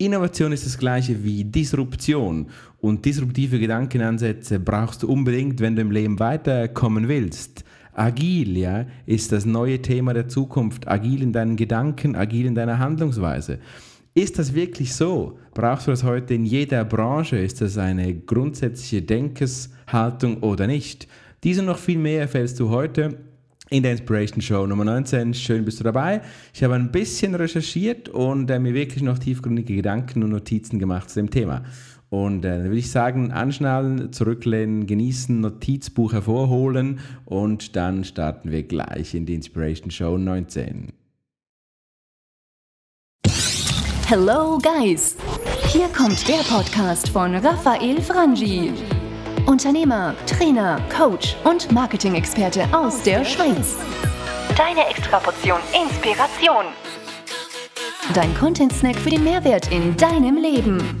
Innovation ist das gleiche wie Disruption. Und disruptive Gedankenansätze brauchst du unbedingt, wenn du im Leben weiterkommen willst. Agil, ja, ist das neue Thema der Zukunft. Agil in deinen Gedanken, agil in deiner Handlungsweise. Ist das wirklich so? Brauchst du das heute in jeder Branche? Ist das eine grundsätzliche Denkeshaltung oder nicht? Diese und noch viel mehr erfährst du heute in der Inspiration Show Nummer 19. Schön bist du dabei. Ich habe ein bisschen recherchiert und äh, mir wirklich noch tiefgründige Gedanken und Notizen gemacht zu dem Thema. Und äh, dann würde ich sagen, anschnallen, zurücklehnen, genießen, Notizbuch hervorholen und dann starten wir gleich in die Inspiration Show 19. Hello Guys! Hier kommt der Podcast von Raphael Frangi. Unternehmer, Trainer, Coach und Marketing-Experte aus der Schweiz. Deine Extraportion Inspiration. Dein Content-Snack für den Mehrwert in deinem Leben.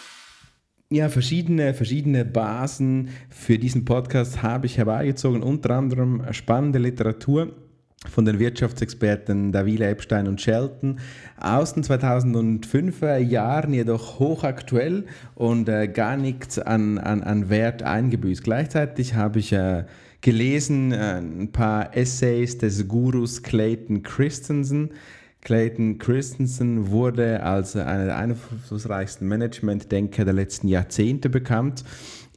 ja, verschiedene, verschiedene Basen für diesen Podcast habe ich herbeigezogen, unter anderem spannende Literatur von den Wirtschaftsexperten Davila Epstein und Shelton aus den 2005er Jahren, jedoch hochaktuell und äh, gar nichts an, an, an Wert eingebüßt. Gleichzeitig habe ich äh, gelesen äh, ein paar Essays des Gurus Clayton Christensen, Clayton Christensen wurde als einer der einflussreichsten Management-Denker der letzten Jahrzehnte bekannt.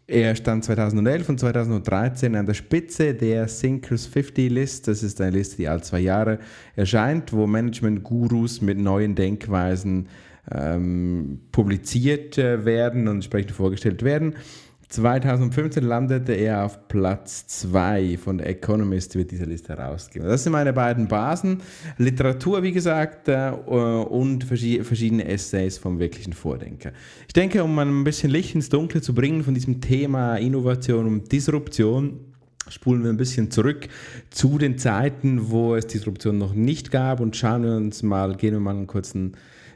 Er stand 2011 und 2013 an der Spitze der Thinkers 50 List. Das ist eine Liste, die alle zwei Jahre erscheint, wo Management-Gurus mit neuen Denkweisen ähm, publiziert äh, werden und entsprechend vorgestellt werden. 2015 landete er auf Platz 2 von The Economist, wird diese Liste herausgegeben. Das sind meine beiden Basen. Literatur, wie gesagt, äh, und verschiedene Essays vom wirklichen Vordenker. Ich denke, um ein bisschen Licht ins Dunkle zu bringen von diesem Thema Innovation und Disruption, spulen wir ein bisschen zurück zu den Zeiten, wo es Disruption noch nicht gab und schauen wir uns mal, gehen wir mal einen kurzen,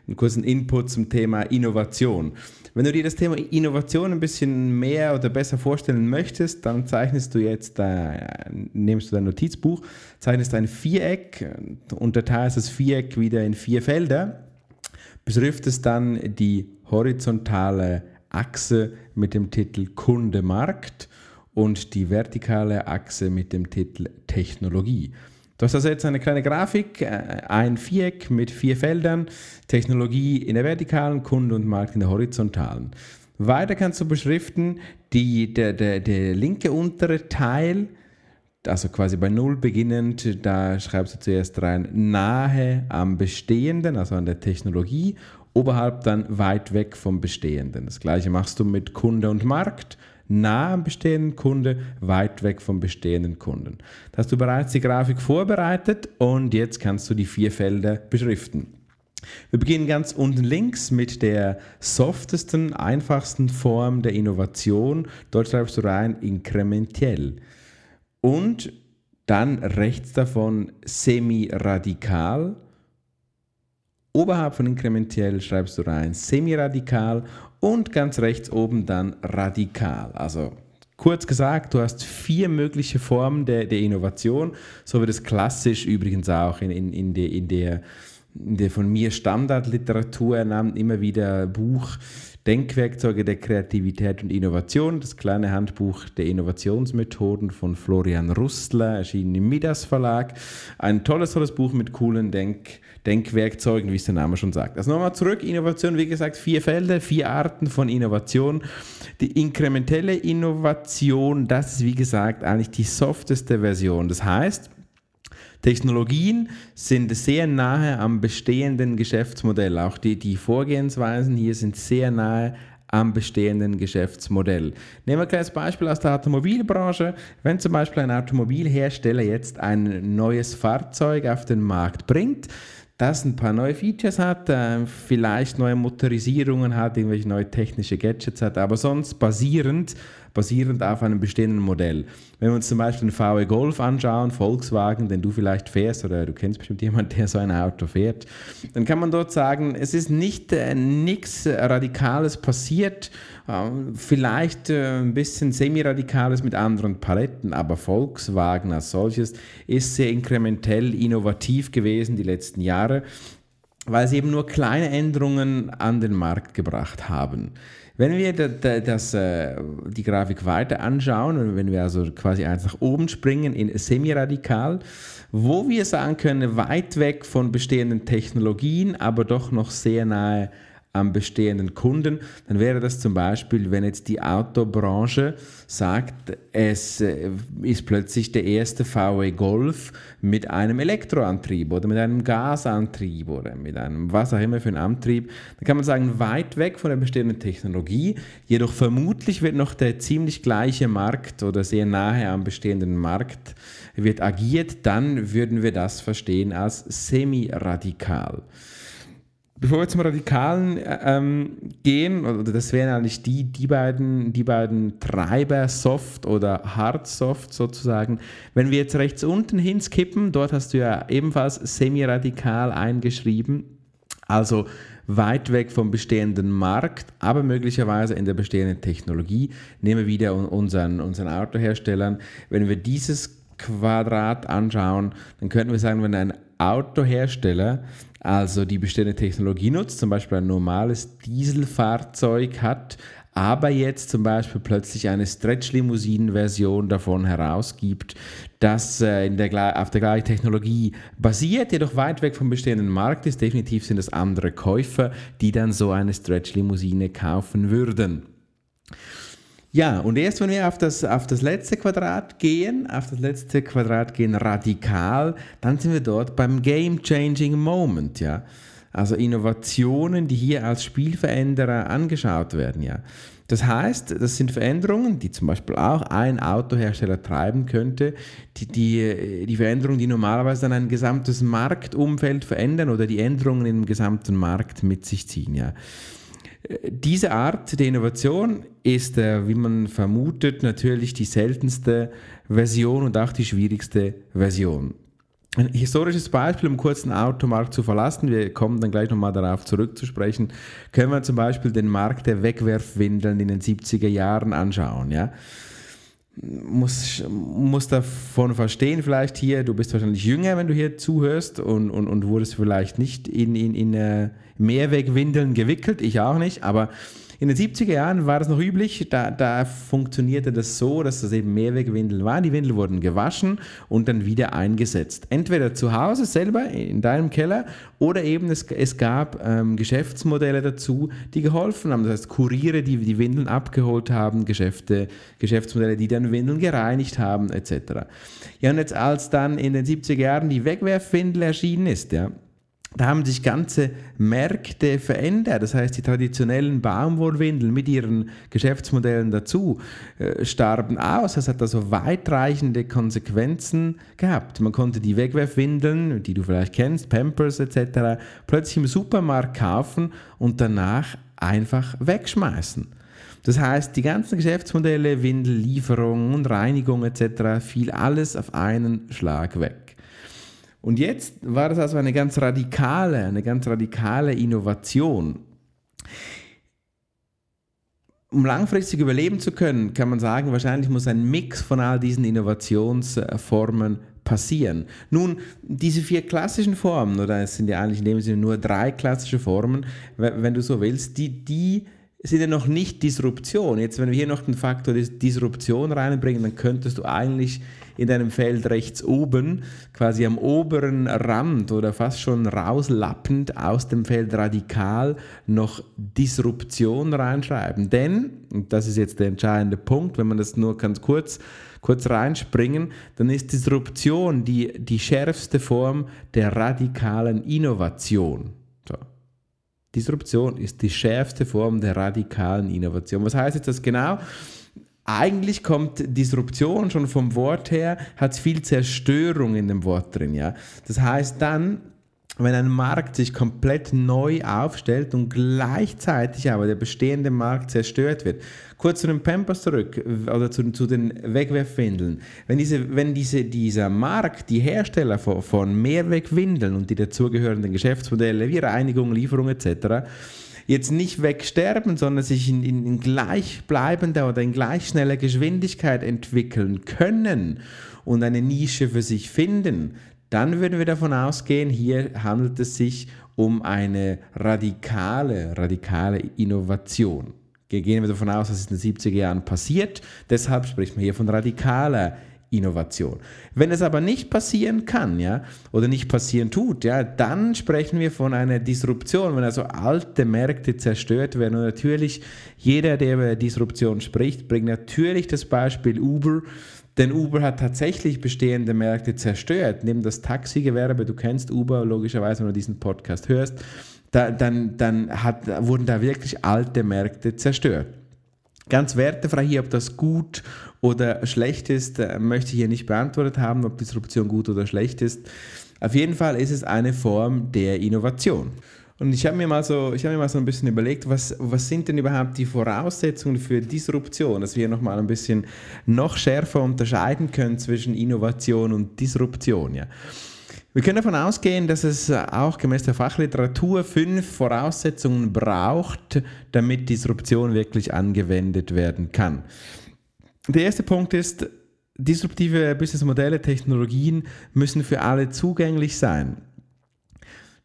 einen kurzen Input zum Thema Innovation. Wenn du dir das Thema Innovation ein bisschen mehr oder besser vorstellen möchtest, dann zeichnest du jetzt, äh, nimmst du dein Notizbuch, zeichnest ein Viereck, unterteilst das Viereck wieder in vier Felder, beschriftest dann die horizontale Achse mit dem Titel Kunde Markt und die vertikale Achse mit dem Titel Technologie. Du hast also jetzt eine kleine Grafik, äh, ein Viereck mit vier Feldern, Technologie in der vertikalen, Kunde und Markt in der horizontalen. Weiter kannst du beschriften, die, der, der, der linke untere Teil, also quasi bei Null beginnend, da schreibst du zuerst rein nahe am Bestehenden, also an der Technologie, oberhalb dann weit weg vom Bestehenden. Das gleiche machst du mit Kunde und Markt nah am bestehenden Kunde, weit weg vom bestehenden Kunden. Da hast du bereits die Grafik vorbereitet und jetzt kannst du die vier Felder beschriften. Wir beginnen ganz unten links mit der softesten, einfachsten Form der Innovation. Dort schreibst du rein inkrementell. Und dann rechts davon semi-radikal. Oberhalb von inkrementell schreibst du rein semi-radikal und ganz rechts oben dann radikal. Also kurz gesagt, du hast vier mögliche Formen der, der Innovation, so wird es klassisch übrigens auch in, in, in, der, in, der, in der von mir Standardliteratur ernannt, immer wieder Buch Denkwerkzeuge der Kreativität und Innovation, das kleine Handbuch der Innovationsmethoden von Florian Rustler, erschienen im Midas Verlag. Ein tolles, tolles Buch mit coolen Denk Denkwerkzeugen, wie es der Name schon sagt. Also nochmal zurück, Innovation, wie gesagt, vier Felder, vier Arten von Innovation. Die inkrementelle Innovation, das ist wie gesagt eigentlich die softeste Version. Das heißt, Technologien sind sehr nahe am bestehenden Geschäftsmodell. Auch die, die Vorgehensweisen hier sind sehr nahe am bestehenden Geschäftsmodell. Nehmen wir ein kleines Beispiel aus der Automobilbranche. Wenn zum Beispiel ein Automobilhersteller jetzt ein neues Fahrzeug auf den Markt bringt, das ein paar neue Features hat, äh, vielleicht neue Motorisierungen hat, irgendwelche neue technische Gadgets hat, aber sonst basierend basierend auf einem bestehenden Modell. Wenn wir uns zum Beispiel den VW Golf anschauen, Volkswagen, den du vielleicht fährst oder du kennst bestimmt jemanden, der so ein Auto fährt, dann kann man dort sagen, es ist nicht äh, nichts Radikales passiert, vielleicht äh, ein bisschen semi-radikales mit anderen Paletten, aber Volkswagen als solches ist sehr inkrementell innovativ gewesen die letzten Jahre weil sie eben nur kleine Änderungen an den Markt gebracht haben. Wenn wir das, äh, die Grafik weiter anschauen wenn wir also quasi eins nach oben springen in semi-radikal, wo wir sagen können, weit weg von bestehenden Technologien, aber doch noch sehr nahe am bestehenden Kunden, dann wäre das zum Beispiel, wenn jetzt die Autobranche sagt, es äh, ist plötzlich der erste VW Golf mit einem Elektroantrieb oder mit einem Gasantrieb oder mit einem was auch immer für einen Antrieb, dann kann man sagen, weit weg von der bestehenden Technologie, jedoch vermutlich wird noch der ziemlich gleiche Markt oder sehr nahe am bestehenden Markt wird agiert, dann würden wir das verstehen als semi-radikal. Bevor wir zum Radikalen äh, ähm, gehen, oder das wären eigentlich die, die, beiden, die beiden Treiber, Soft oder Hard Soft sozusagen. Wenn wir jetzt rechts unten hinskippen, dort hast du ja ebenfalls semi-radikal eingeschrieben, also weit weg vom bestehenden Markt, aber möglicherweise in der bestehenden Technologie. Nehmen wir wieder unseren, unseren Autoherstellern. Wenn wir dieses Quadrat anschauen, dann könnten wir sagen, wenn ein Autohersteller also die bestehende Technologie nutzt, zum Beispiel ein normales Dieselfahrzeug hat, aber jetzt zum Beispiel plötzlich eine Stretch-Limousinen-Version davon herausgibt, das äh, in der, auf der gleichen Technologie basiert, jedoch weit weg vom bestehenden Markt ist. Definitiv sind es andere Käufer, die dann so eine Stretch-Limousine kaufen würden. Ja, und erst wenn wir auf das, auf das letzte Quadrat gehen, auf das letzte Quadrat gehen radikal, dann sind wir dort beim Game Changing Moment, ja. Also Innovationen, die hier als Spielveränderer angeschaut werden, ja. Das heißt, das sind Veränderungen, die zum Beispiel auch ein Autohersteller treiben könnte, die, die, die Veränderungen, die normalerweise dann ein gesamtes Marktumfeld verändern oder die Änderungen im gesamten Markt mit sich ziehen, ja. Diese Art der Innovation ist, äh, wie man vermutet, natürlich die seltenste Version und auch die schwierigste Version. Ein historisches Beispiel, um kurz den Automarkt zu verlassen, wir kommen dann gleich nochmal darauf zurückzusprechen, können wir zum Beispiel den Markt der Wegwerfwindeln in den 70er Jahren anschauen. Ja? muss, muss davon verstehen, vielleicht hier, du bist wahrscheinlich jünger, wenn du hier zuhörst und, und, und wurdest vielleicht nicht in, in, in äh, Mehrwegwindeln gewickelt, ich auch nicht, aber in den 70er Jahren war das noch üblich, da, da funktionierte das so, dass das eben Mehrwegwindeln waren. Die Windeln wurden gewaschen und dann wieder eingesetzt. Entweder zu Hause selber in deinem Keller oder eben es, es gab ähm, Geschäftsmodelle dazu, die geholfen haben. Das heißt, Kuriere, die die Windeln abgeholt haben, Geschäfte, Geschäftsmodelle, die dann Windeln gereinigt haben, etc. Ja, und jetzt als dann in den 70er Jahren die Wegwerfwindel erschienen ist, ja, da haben sich ganze Märkte verändert. Das heißt, die traditionellen Baumwollwindeln mit ihren Geschäftsmodellen dazu äh, starben aus. Das hat also weitreichende Konsequenzen gehabt. Man konnte die Wegwerfwindeln, die du vielleicht kennst, Pampers etc., plötzlich im Supermarkt kaufen und danach einfach wegschmeißen. Das heißt, die ganzen Geschäftsmodelle, Windellieferung und Reinigung etc., fiel alles auf einen Schlag weg. Und jetzt war das also eine ganz radikale, eine ganz radikale Innovation. Um langfristig überleben zu können, kann man sagen, wahrscheinlich muss ein Mix von all diesen Innovationsformen passieren. Nun, diese vier klassischen Formen, oder es sind ja eigentlich in dem Sinne nur drei klassische Formen, wenn du so willst, die, die sind ja noch nicht Disruption. Jetzt, wenn wir hier noch den Faktor Disruption reinbringen, dann könntest du eigentlich in deinem Feld rechts oben, quasi am oberen Rand oder fast schon rauslappend aus dem Feld radikal noch Disruption reinschreiben. Denn, und das ist jetzt der entscheidende Punkt, wenn man das nur ganz kurz kurz reinspringen, dann ist Disruption die, die schärfste Form der radikalen Innovation. Disruption ist die schärfste Form der radikalen Innovation. Was heißt jetzt das genau? Eigentlich kommt Disruption schon vom Wort her, hat viel Zerstörung in dem Wort drin. Ja? Das heißt dann, wenn ein Markt sich komplett neu aufstellt und gleichzeitig aber der bestehende Markt zerstört wird. Kurz zu den Pampers zurück oder zu, zu den Wegwerfwindeln. Wenn, diese, wenn diese, dieser Markt, die Hersteller von, von Mehrwegwindeln und die dazugehörenden Geschäftsmodelle wie Reinigung, Lieferung etc., jetzt nicht wegsterben, sondern sich in, in, in gleichbleibender oder in gleich schneller Geschwindigkeit entwickeln können und eine Nische für sich finden, dann würden wir davon ausgehen, hier handelt es sich um eine radikale, radikale Innovation. Gehen wir davon aus, dass es in den 70er Jahren passiert, deshalb spricht man hier von radikaler Innovation. Wenn es aber nicht passieren kann, ja, oder nicht passieren tut, ja, dann sprechen wir von einer Disruption, wenn also alte Märkte zerstört werden. Und natürlich, jeder, der über Disruption spricht, bringt natürlich das Beispiel Uber denn Uber hat tatsächlich bestehende Märkte zerstört. Neben das Taxigewerbe, du kennst Uber logischerweise, wenn du diesen Podcast hörst, da, dann, dann hat, wurden da wirklich alte Märkte zerstört. Ganz wertefrei hier, ob das gut oder schlecht ist, äh, möchte ich hier nicht beantwortet haben, ob Disruption gut oder schlecht ist. Auf jeden Fall ist es eine Form der Innovation. Und ich habe mir, mal so, hab mir mal so ein bisschen überlegt, was, was sind denn überhaupt die Voraussetzungen für Disruption, dass wir nochmal ein bisschen noch schärfer unterscheiden können zwischen Innovation und Disruption. Ja. Wir können davon ausgehen, dass es auch gemäß der Fachliteratur fünf Voraussetzungen braucht, damit Disruption wirklich angewendet werden kann. Der erste Punkt ist, disruptive Businessmodelle, Technologien müssen für alle zugänglich sein.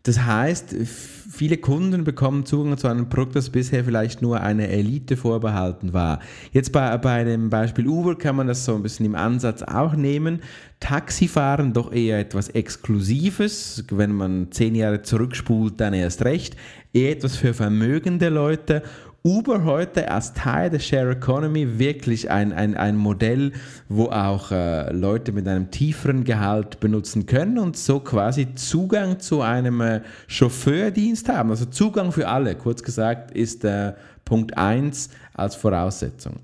Das heißt, viele Kunden bekommen Zugang zu einem Produkt, das bisher vielleicht nur eine Elite vorbehalten war. Jetzt bei, bei dem Beispiel Uber kann man das so ein bisschen im Ansatz auch nehmen. Taxifahren doch eher etwas Exklusives, wenn man zehn Jahre zurückspult, dann erst recht. Eher etwas für vermögende Leute Uber heute als Teil der Share Economy wirklich ein, ein, ein Modell, wo auch äh, Leute mit einem tieferen Gehalt benutzen können und so quasi Zugang zu einem äh, Chauffeurdienst haben. Also Zugang für alle, kurz gesagt, ist äh, Punkt 1 als Voraussetzung.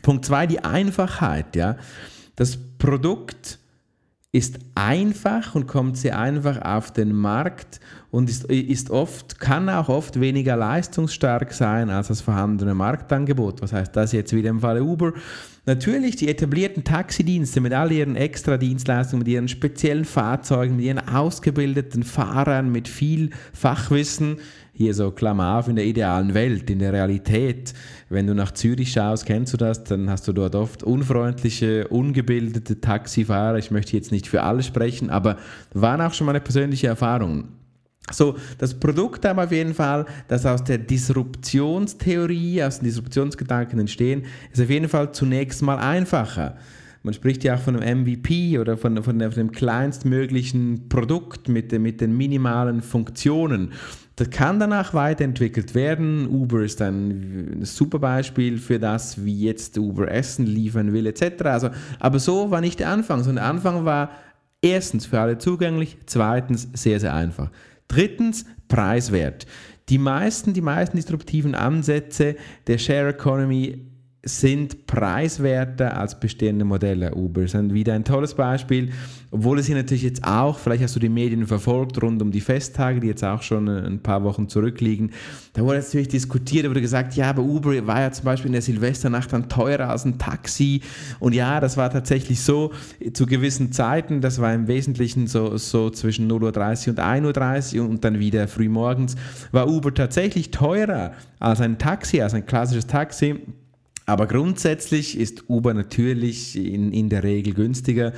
Punkt 2, die Einfachheit. Ja? Das Produkt ist einfach und kommt sehr einfach auf den Markt und ist, ist oft, kann auch oft weniger leistungsstark sein als das vorhandene Marktangebot. Was heißt das jetzt wieder im Falle Uber? Natürlich die etablierten Taxidienste mit all ihren Extradienstleistungen, mit ihren speziellen Fahrzeugen, mit ihren ausgebildeten Fahrern, mit viel Fachwissen, hier so Klammer auf, in der idealen Welt, in der Realität. Wenn du nach Zürich schaust, kennst du das, dann hast du dort oft unfreundliche, ungebildete Taxifahrer. Ich möchte jetzt nicht für alle sprechen, aber waren auch schon meine persönliche Erfahrung. So, das Produkt aber auf jeden Fall, das aus der Disruptionstheorie, aus den Disruptionsgedanken entstehen, ist auf jeden Fall zunächst mal einfacher. Man spricht ja auch von einem MVP oder von, von, von dem kleinstmöglichen Produkt mit, mit den minimalen Funktionen. Das kann danach weiterentwickelt werden. Uber ist ein super Beispiel für das, wie jetzt Uber Essen liefern will, etc. Also, aber so war nicht der Anfang, sondern der Anfang war erstens für alle zugänglich, zweitens sehr, sehr einfach. Drittens preiswert. Die meisten, die meisten disruptiven Ansätze der Share Economy sind preiswerter als bestehende Modelle. Uber ist wieder ein tolles Beispiel, obwohl es hier natürlich jetzt auch, vielleicht hast du die Medien verfolgt, rund um die Festtage, die jetzt auch schon ein paar Wochen zurückliegen, da wurde natürlich diskutiert, da wurde gesagt, ja, aber Uber war ja zum Beispiel in der Silvesternacht dann teurer als ein Taxi. Und ja, das war tatsächlich so zu gewissen Zeiten, das war im Wesentlichen so, so zwischen 0.30 Uhr und 1.30 Uhr und dann wieder früh morgens, war Uber tatsächlich teurer als ein Taxi, als ein klassisches Taxi aber grundsätzlich ist Uber natürlich in, in der Regel günstiger.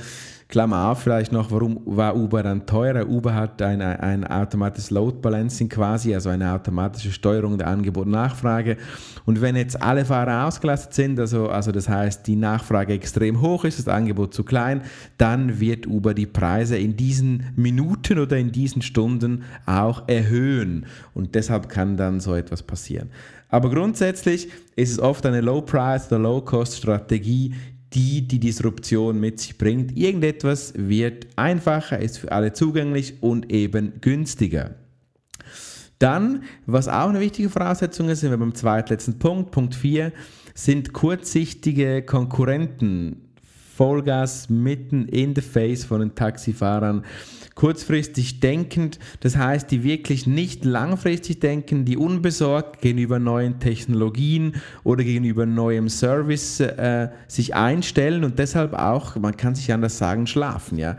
Klammer auf vielleicht noch, warum war Uber dann teurer? Uber hat ein, ein automatisches Load Balancing quasi, also eine automatische Steuerung der Angebot und Nachfrage. Und wenn jetzt alle Fahrer ausgelastet sind, also, also das heißt, die Nachfrage extrem hoch ist, das Angebot zu klein, dann wird Uber die Preise in diesen Minuten oder in diesen Stunden auch erhöhen. Und deshalb kann dann so etwas passieren. Aber grundsätzlich ist es oft eine Low-Price- oder Low-Cost-Strategie, die die Disruption mit sich bringt. Irgendetwas wird einfacher, ist für alle zugänglich und eben günstiger. Dann, was auch eine wichtige Voraussetzung ist, sind wir beim zweitletzten Punkt, Punkt 4, sind kurzsichtige Konkurrenten Vollgas mitten in the face von den Taxifahrern kurzfristig denkend, das heißt, die wirklich nicht langfristig denken, die unbesorgt gegenüber neuen Technologien oder gegenüber neuem Service äh, sich einstellen und deshalb auch, man kann sich anders sagen, schlafen. Ja.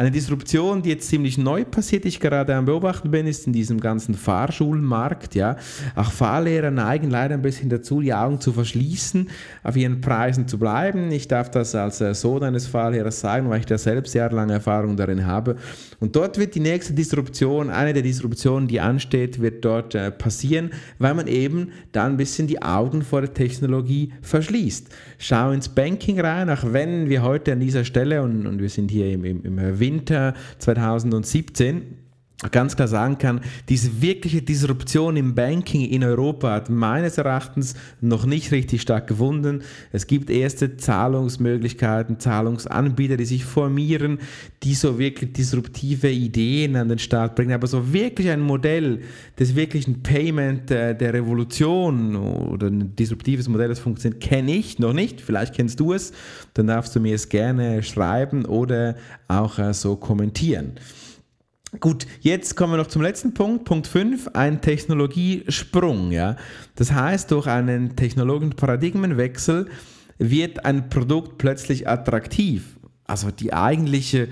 Eine Disruption, die jetzt ziemlich neu passiert, ich gerade am Beobachten bin, ist in diesem ganzen Fahrschulmarkt. Ja. Auch Fahrlehrer neigen leider ein bisschen dazu, die Augen zu verschließen, auf ihren Preisen zu bleiben. Ich darf das als äh, Sohn eines Fahrlehrers sagen, weil ich da selbst jahrelange Erfahrung darin habe. Und dort wird die nächste Disruption, eine der Disruptionen, die ansteht, wird dort äh, passieren, weil man eben da ein bisschen die Augen vor der Technologie verschließt. Schau ins Banking rein, auch wenn wir heute an dieser Stelle, und, und wir sind hier im, im, im Winter 2017 ganz klar sagen kann, diese wirkliche Disruption im Banking in Europa hat meines Erachtens noch nicht richtig stark gewunden. Es gibt erste Zahlungsmöglichkeiten, Zahlungsanbieter, die sich formieren, die so wirklich disruptive Ideen an den Start bringen. Aber so wirklich ein Modell des wirklichen Payment äh, der Revolution oder ein disruptives Modell, das funktioniert, kenne ich noch nicht. Vielleicht kennst du es. Dann darfst du mir es gerne schreiben oder auch äh, so kommentieren. Gut, jetzt kommen wir noch zum letzten Punkt, Punkt 5, ein Technologiesprung. Ja? Das heißt, durch einen technologischen Paradigmenwechsel wird ein Produkt plötzlich attraktiv. Also die eigentliche,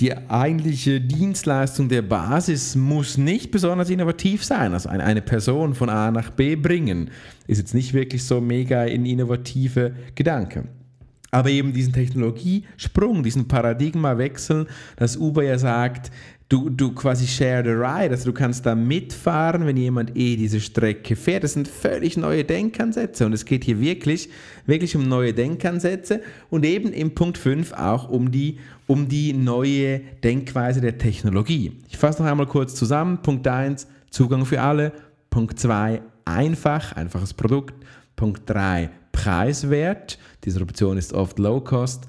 die eigentliche Dienstleistung der Basis muss nicht besonders innovativ sein. Also eine Person von A nach B bringen, ist jetzt nicht wirklich so mega in innovative Gedanken. Aber eben diesen Technologiesprung, diesen Paradigmawechsel, dass Uber ja sagt, du, du quasi share the ride, also du kannst da mitfahren, wenn jemand eh diese Strecke fährt. Das sind völlig neue Denkansätze und es geht hier wirklich, wirklich um neue Denkansätze und eben im Punkt 5 auch um die, um die neue Denkweise der Technologie. Ich fasse noch einmal kurz zusammen. Punkt 1, Zugang für alle. Punkt 2, einfach, einfaches Produkt. Punkt 3, preiswert. Disruption ist oft low cost.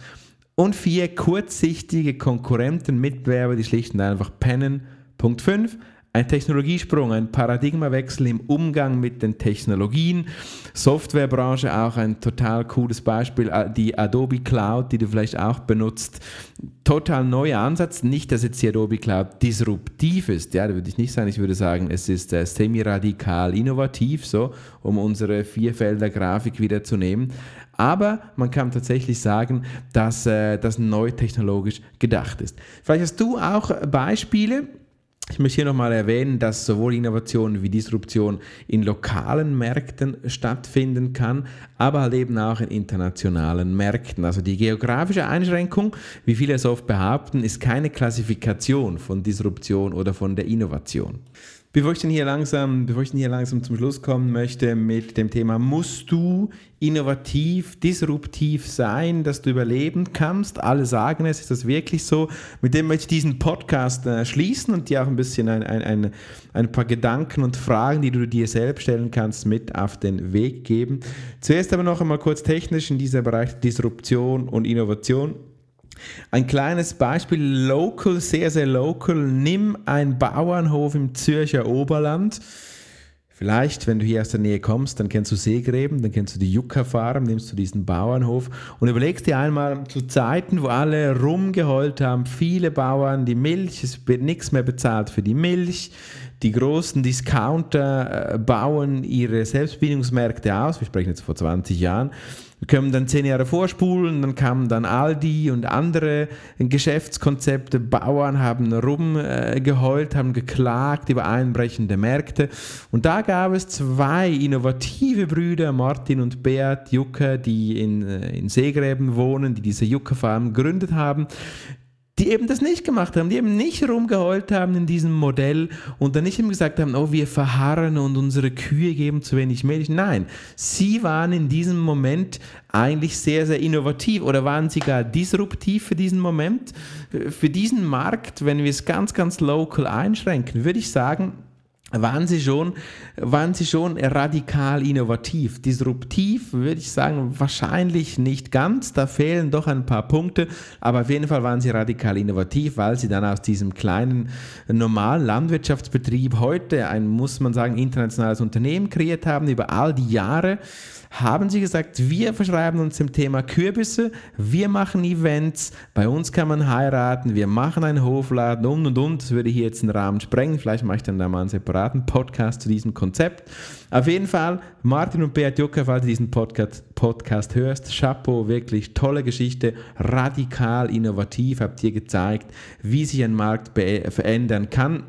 Und vier kurzsichtige Konkurrenten, Mitbewerber, die schlicht und einfach pennen. Punkt 5. Ein Technologiesprung, ein Paradigmawechsel im Umgang mit den Technologien. Softwarebranche auch ein total cooles Beispiel. Die Adobe Cloud, die du vielleicht auch benutzt. Total neuer Ansatz. Nicht, dass jetzt die Adobe Cloud disruptiv ist. Ja, da würde ich nicht sagen. Ich würde sagen, es ist äh, semi-radikal innovativ, so, um unsere Vierfelder-Grafik wieder zu nehmen. Aber man kann tatsächlich sagen, dass äh, das neu technologisch gedacht ist. Vielleicht hast du auch Beispiele, ich möchte hier nochmal erwähnen, dass sowohl Innovation wie Disruption in lokalen Märkten stattfinden kann, aber halt eben auch in internationalen Märkten. Also die geografische Einschränkung, wie viele es oft behaupten, ist keine Klassifikation von Disruption oder von der Innovation. Bevor ich, denn hier langsam, bevor ich denn hier langsam zum Schluss kommen möchte mit dem Thema, musst du innovativ, disruptiv sein, dass du überleben kannst? Alle sagen es, ist das wirklich so? Mit dem möchte ich diesen Podcast äh, schließen und dir auch ein bisschen ein, ein, ein, ein paar Gedanken und Fragen, die du dir selbst stellen kannst, mit auf den Weg geben. Zuerst aber noch einmal kurz technisch in dieser Bereich Disruption und Innovation. Ein kleines Beispiel, local, sehr, sehr local. Nimm einen Bauernhof im Zürcher Oberland. Vielleicht, wenn du hier aus der Nähe kommst, dann kennst du Seegräben, dann kennst du die Jucca Farm, nimmst du diesen Bauernhof und überlegst dir einmal zu Zeiten, wo alle rumgeheult haben, viele Bauern, die Milch, es wird nichts mehr bezahlt für die Milch, die großen Discounter äh, bauen ihre Selbstbedienungsmärkte aus, wir sprechen jetzt vor 20 Jahren, wir können dann zehn Jahre vorspulen, dann kamen dann Aldi und andere Geschäftskonzepte. Bauern haben rumgeheult, haben geklagt über einbrechende Märkte. Und da gab es zwei innovative Brüder, Martin und Beat Jucker, die in, äh, in Seegräben wohnen, die diese Juckerfarm gegründet haben die eben das nicht gemacht haben, die eben nicht rumgeheult haben in diesem Modell und dann nicht eben gesagt haben, oh, wir verharren und unsere Kühe geben zu wenig Milch. Nein, sie waren in diesem Moment eigentlich sehr, sehr innovativ oder waren sie gar disruptiv für diesen Moment. Für diesen Markt, wenn wir es ganz, ganz local einschränken, würde ich sagen, waren sie schon, waren sie schon radikal innovativ. Disruptiv würde ich sagen, wahrscheinlich nicht ganz, da fehlen doch ein paar Punkte, aber auf jeden Fall waren sie radikal innovativ, weil sie dann aus diesem kleinen normalen Landwirtschaftsbetrieb heute ein, muss man sagen, internationales Unternehmen kreiert haben über all die Jahre haben sie gesagt, wir verschreiben uns dem Thema Kürbisse, wir machen Events, bei uns kann man heiraten, wir machen einen Hofladen und und und. Das würde hier jetzt den Rahmen sprengen. Vielleicht mache ich dann da mal einen separaten Podcast zu diesem Konzept. Auf jeden Fall, Martin und Beat Jucker, falls du diesen Podcast, Podcast hörst, Chapeau, wirklich tolle Geschichte, radikal innovativ, habt ihr gezeigt, wie sich ein Markt verändern kann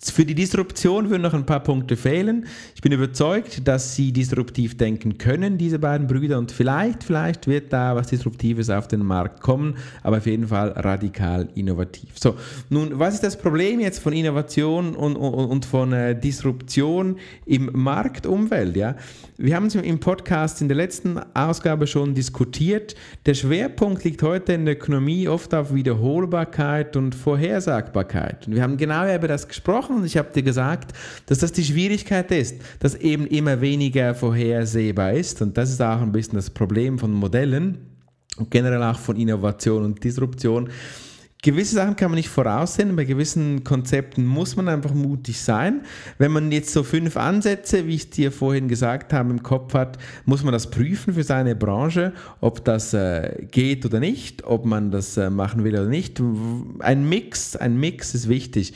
für die Disruption würden noch ein paar Punkte fehlen. Ich bin überzeugt, dass sie disruptiv denken können, diese beiden Brüder, und vielleicht, vielleicht wird da was Disruptives auf den Markt kommen, aber auf jeden Fall radikal innovativ. So, nun, was ist das Problem jetzt von Innovation und, und, und von äh, Disruption im Marktumfeld? Ja? Wir haben es im Podcast in der letzten Ausgabe schon diskutiert. Der Schwerpunkt liegt heute in der Ökonomie oft auf Wiederholbarkeit und Vorhersagbarkeit. Und wir haben genau über das gesprochen und ich habe dir gesagt, dass das die Schwierigkeit ist, dass eben immer weniger vorhersehbar ist und das ist auch ein bisschen das Problem von Modellen und generell auch von Innovation und Disruption. Gewisse Sachen kann man nicht voraussehen, bei gewissen Konzepten muss man einfach mutig sein. Wenn man jetzt so fünf Ansätze, wie ich dir vorhin gesagt habe, im Kopf hat, muss man das prüfen für seine Branche, ob das äh, geht oder nicht, ob man das äh, machen will oder nicht. Ein Mix, ein Mix ist wichtig.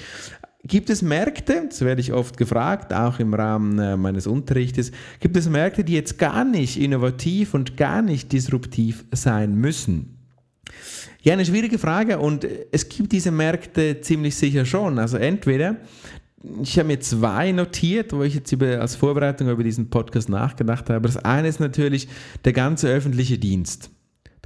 Gibt es Märkte, das werde ich oft gefragt, auch im Rahmen äh, meines Unterrichtes, gibt es Märkte, die jetzt gar nicht innovativ und gar nicht disruptiv sein müssen? Ja, eine schwierige Frage und es gibt diese Märkte ziemlich sicher schon. Also entweder, ich habe mir zwei notiert, wo ich jetzt über, als Vorbereitung über diesen Podcast nachgedacht habe. Das eine ist natürlich der ganze öffentliche Dienst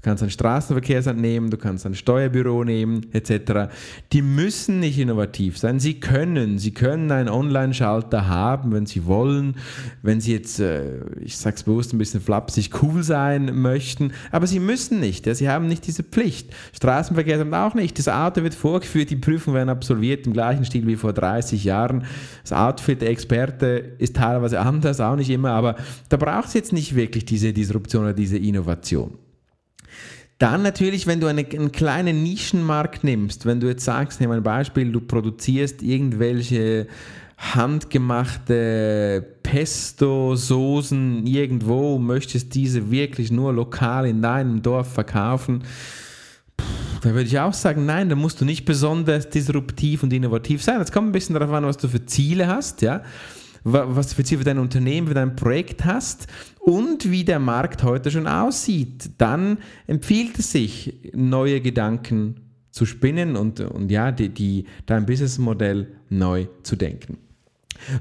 kannst ein Straßenverkehrsamt nehmen, du kannst ein Steuerbüro nehmen, etc. Die müssen nicht innovativ sein. Sie können, sie können einen Online-Schalter haben, wenn sie wollen, wenn sie jetzt, äh, ich sage es bewusst ein bisschen flapsig, cool sein möchten, aber sie müssen nicht. Sie haben nicht diese Pflicht. Straßenverkehrsamt auch nicht. Das Auto wird vorgeführt, die Prüfungen werden absolviert im gleichen Stil wie vor 30 Jahren. Das Outfit der Experte ist teilweise anders, auch nicht immer, aber da braucht es jetzt nicht wirklich diese Disruption oder diese Innovation. Dann natürlich, wenn du eine, einen kleinen Nischenmarkt nimmst, wenn du jetzt sagst, nehmen wir ein Beispiel, du produzierst irgendwelche handgemachte Pesto-Soßen irgendwo, möchtest diese wirklich nur lokal in deinem Dorf verkaufen, da würde ich auch sagen, nein, da musst du nicht besonders disruptiv und innovativ sein. Es kommt ein bisschen darauf an, was du für Ziele hast, ja was für Ziele für dein Unternehmen, für dein Projekt hast und wie der Markt heute schon aussieht, dann empfiehlt es sich, neue Gedanken zu spinnen und, und ja, die, die, dein Businessmodell neu zu denken.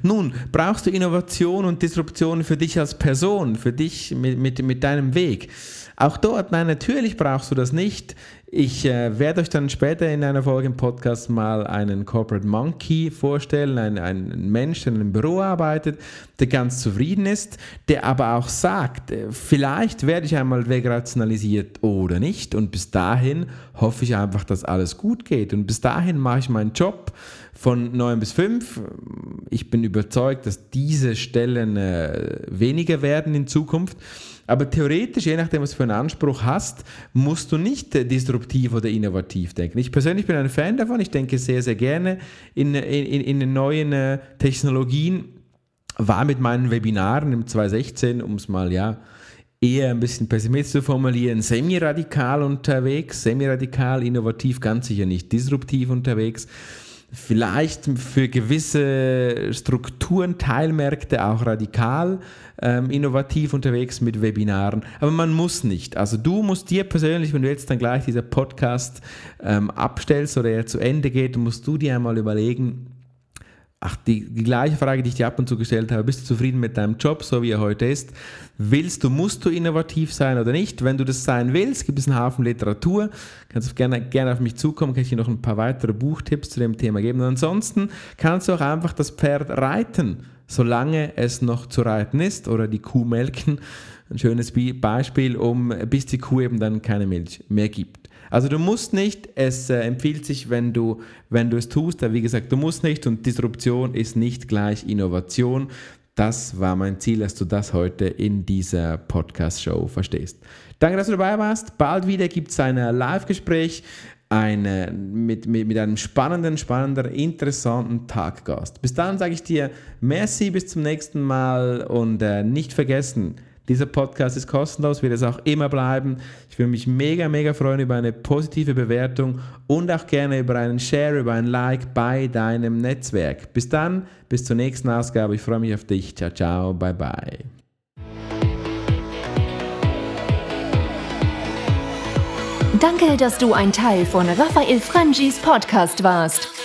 Nun, brauchst du Innovation und Disruption für dich als Person, für dich mit, mit, mit deinem Weg. Auch dort, nein, natürlich brauchst du das nicht. Ich äh, werde euch dann später in einer Folge im Podcast mal einen Corporate Monkey vorstellen, einen, einen Mensch, der in einem Büro arbeitet, der ganz zufrieden ist, der aber auch sagt, äh, vielleicht werde ich einmal wegrationalisiert oder nicht. Und bis dahin hoffe ich einfach, dass alles gut geht. Und bis dahin mache ich meinen Job von 9 bis 5. Ich bin überzeugt, dass diese Stellen äh, weniger werden in Zukunft. Aber theoretisch, je nachdem, was du für einen Anspruch hast, musst du nicht äh, disruptiv oder innovativ denken. Ich persönlich bin ein Fan davon. Ich denke sehr, sehr gerne in, in, in neuen äh, Technologien. War mit meinen Webinaren im 2016, um es mal ja eher ein bisschen pessimistisch zu formulieren, semi-radikal unterwegs, semi-radikal, innovativ, ganz sicher nicht disruptiv unterwegs vielleicht für gewisse Strukturen, Teilmärkte auch radikal ähm, innovativ unterwegs mit Webinaren, aber man muss nicht. Also du musst dir persönlich, wenn du jetzt dann gleich dieser Podcast ähm, abstellst oder er zu Ende geht, musst du dir einmal überlegen, Ach, die, die, gleiche Frage, die ich dir ab und zu gestellt habe, bist du zufrieden mit deinem Job, so wie er heute ist? Willst du, musst du innovativ sein oder nicht? Wenn du das sein willst, gibt es einen Haufen Literatur, kannst du gerne, gerne auf mich zukommen, kann ich dir noch ein paar weitere Buchtipps zu dem Thema geben. Und ansonsten kannst du auch einfach das Pferd reiten, solange es noch zu reiten ist oder die Kuh melken. Ein schönes Beispiel, um, bis die Kuh eben dann keine Milch mehr gibt. Also du musst nicht, es äh, empfiehlt sich, wenn du, wenn du es tust, aber wie gesagt, du musst nicht und Disruption ist nicht gleich Innovation. Das war mein Ziel, dass du das heute in dieser Podcast-Show verstehst. Danke, dass du dabei warst. Bald wieder gibt es ein Live-Gespräch eine, mit, mit, mit einem spannenden, spannenden, interessanten Taggast. Bis dann sage ich dir merci, bis zum nächsten Mal und äh, nicht vergessen, Dieser Podcast ist kostenlos, wird es auch immer bleiben. Ich würde mich mega, mega freuen über eine positive Bewertung und auch gerne über einen Share, über ein Like bei deinem Netzwerk. Bis dann, bis zur nächsten Ausgabe. Ich freue mich auf dich. Ciao, ciao, bye, bye. Danke, dass du ein Teil von Raphael Frangis Podcast warst.